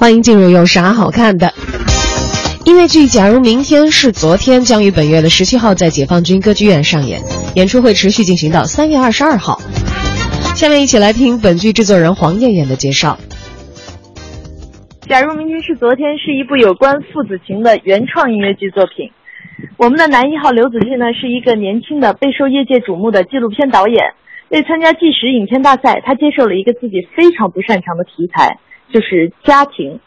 欢迎进入有啥好看的音乐剧？假如明天是昨天，将于本月的十七号在解放军歌剧院上演，演出会持续进行到三月二十二号。下面一起来听本剧制作人黄艳艳的介绍。假如明天是昨天，是一部有关父子情的原创音乐剧作品。我们的男一号刘子俊呢，是一个年轻的备受业界瞩目的纪录片导演。为参加纪实影片大赛，他接受了一个自己非常不擅长的题材。就是家庭，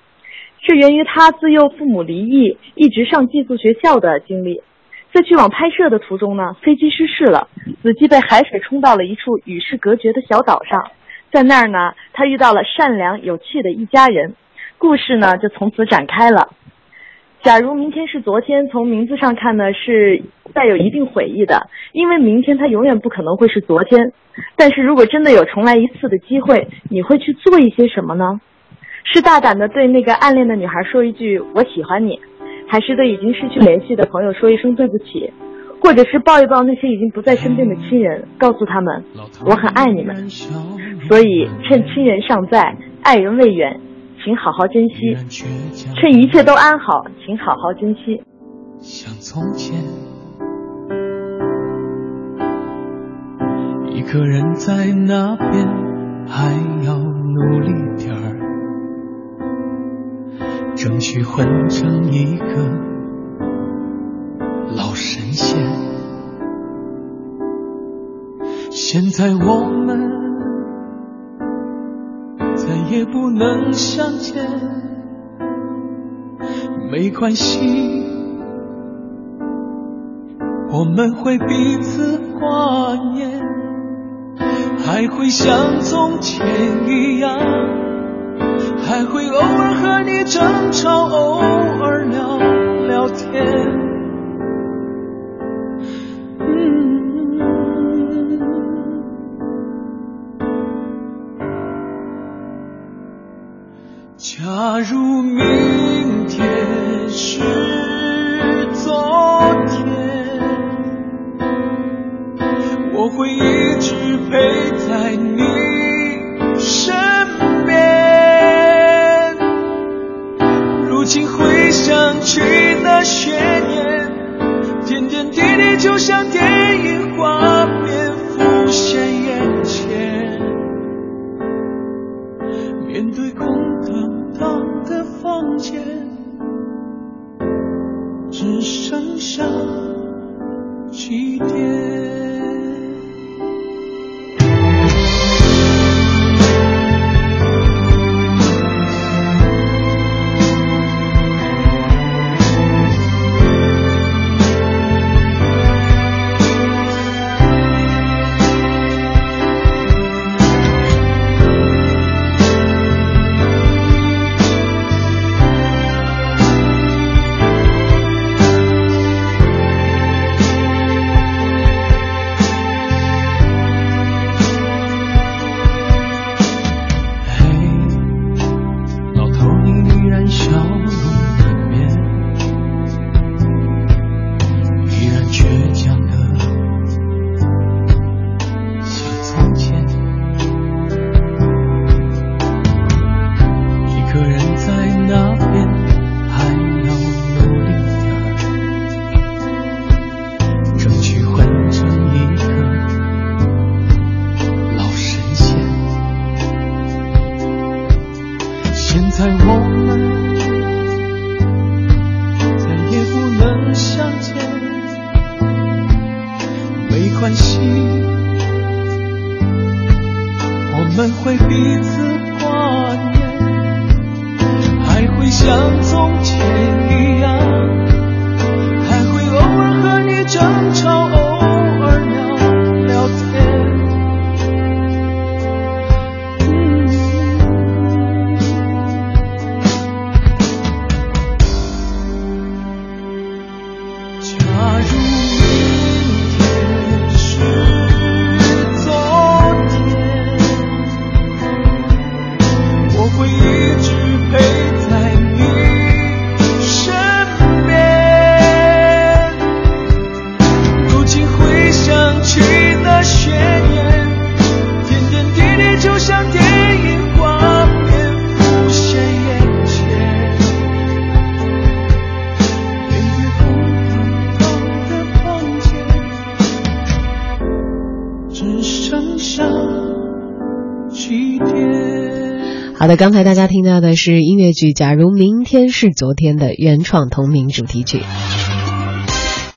是源于他自幼父母离异，一直上寄宿学校的经历。在去往拍摄的途中呢，飞机失事了，子季被海水冲到了一处与世隔绝的小岛上，在那儿呢，他遇到了善良有趣的一家人，故事呢就从此展开了。假如明天是昨天，从名字上看呢，是带有一定悔意的，因为明天它永远不可能会是昨天。但是如果真的有重来一次的机会，你会去做一些什么呢？是大胆的对那个暗恋的女孩说一句“我喜欢你”，还是对已经失去联系的朋友说一声对不起，或者是抱一抱那些已经不在身边的亲人，告诉他们我很爱你们。所以趁亲人尚在，爱人未远，请好好珍惜；趁一切都安好，请好好珍惜。像从前，一个人在那边，还要努力点儿。争取混成一个老神仙。现在我们再也不能相见，没关系，我们会彼此挂念，还会像从前一样。还会偶尔和你争吵，偶尔聊聊天。假如明心回想起那些年，点点滴滴就像电影画我们会彼此挂念还会像从前一样起了雪点点滴滴就像电影画面浮现眼前对月光都的房间只剩下几点好的刚才大家听到的是音乐剧假如明天是昨天的原创同名主题曲。